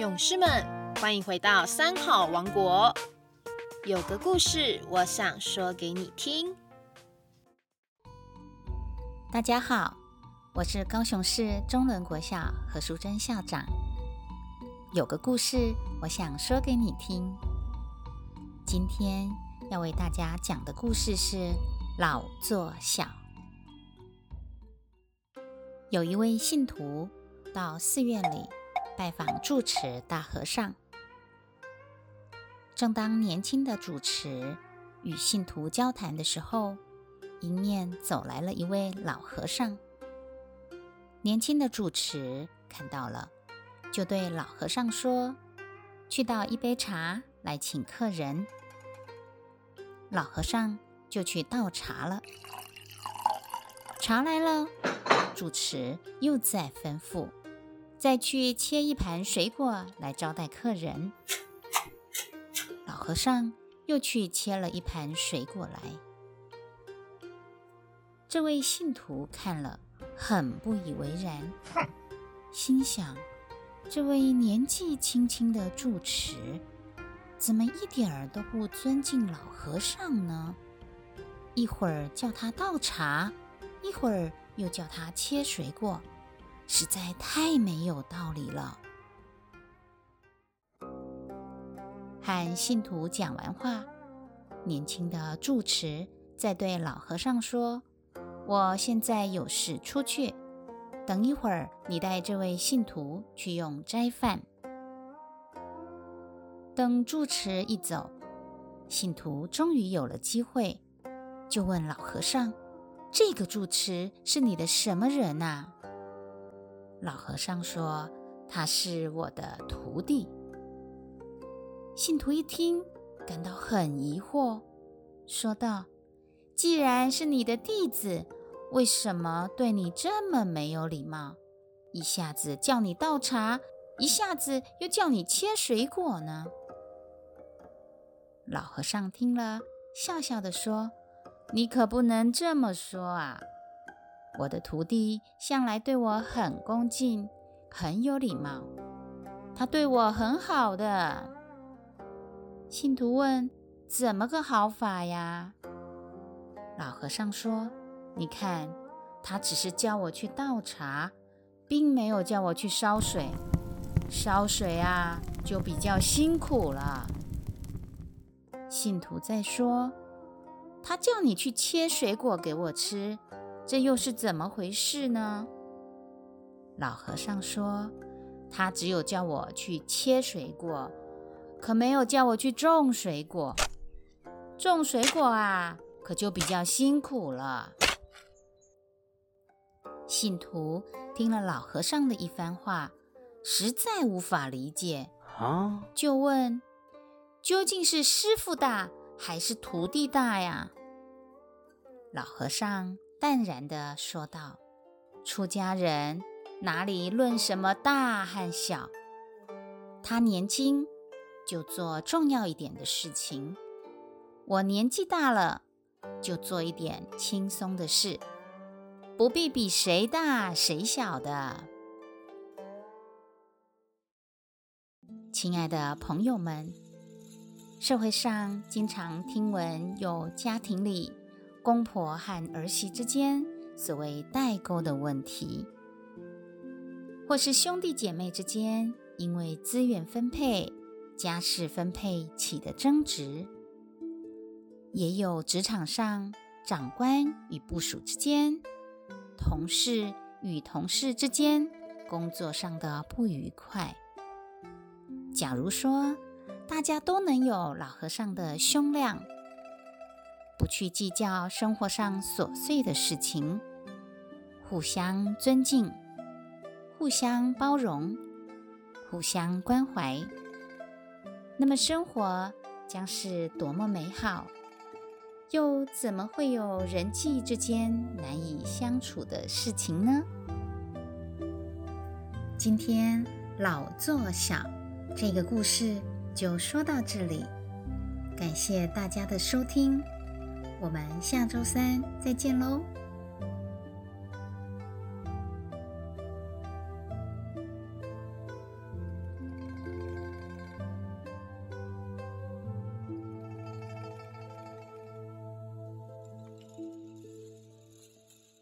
勇士们，欢迎回到三好王国。有个故事，我想说给你听。大家好，我是高雄市中仑国小何淑珍校长。有个故事，我想说给你听。今天要为大家讲的故事是老做小。有一位信徒到寺院里拜访住持大和尚。正当年轻的主持与信徒交谈的时候，迎面走来了一位老和尚。年轻的主持看到了，就对老和尚说：“去倒一杯茶来请客人。”老和尚就去倒茶了。茶来了，主持又再吩咐：“再去切一盘水果来招待客人。”老和尚又去切了一盘水果来。这位信徒看了，很不以为然，心想：这位年纪轻轻的住持，怎么一点儿都不尊敬老和尚呢？一会儿叫他倒茶，一会儿又叫他切水果，实在太没有道理了。和信徒讲完话，年轻的住持在对老和尚说：“我现在有事出去，等一会儿你带这位信徒去用斋饭。”等住持一走，信徒终于有了机会，就问老和尚：“这个住持是你的什么人呐？”老和尚说：“他是我的徒弟。”信徒一听，感到很疑惑，说道：“既然是你的弟子，为什么对你这么没有礼貌？一下子叫你倒茶，一下子又叫你切水果呢？”老和尚听了，笑笑的说：“你可不能这么说啊！我的徒弟向来对我很恭敬，很有礼貌，他对我很好的。”信徒问：“怎么个好法呀？”老和尚说：“你看，他只是叫我去倒茶，并没有叫我去烧水。烧水啊，就比较辛苦了。”信徒在说：“他叫你去切水果给我吃，这又是怎么回事呢？”老和尚说：“他只有叫我去切水果。”可没有叫我去种水果，种水果啊，可就比较辛苦了。信徒听了老和尚的一番话，实在无法理解，啊，就问：究竟是师傅大还是徒弟大呀？老和尚淡然地说道：“出家人哪里论什么大和小？他年轻。”就做重要一点的事情。我年纪大了，就做一点轻松的事，不必比谁大谁小的。亲爱的朋友们，社会上经常听闻有家庭里公婆和儿媳之间所谓代沟的问题，或是兄弟姐妹之间因为资源分配。家事分配起的争执，也有职场上长官与部属之间、同事与同事之间工作上的不愉快。假如说大家都能有老和尚的胸量，不去计较生活上琐碎的事情，互相尊敬、互相包容、互相关怀。那么生活将是多么美好，又怎么会有人际之间难以相处的事情呢？今天老做小这个故事就说到这里，感谢大家的收听，我们下周三再见喽。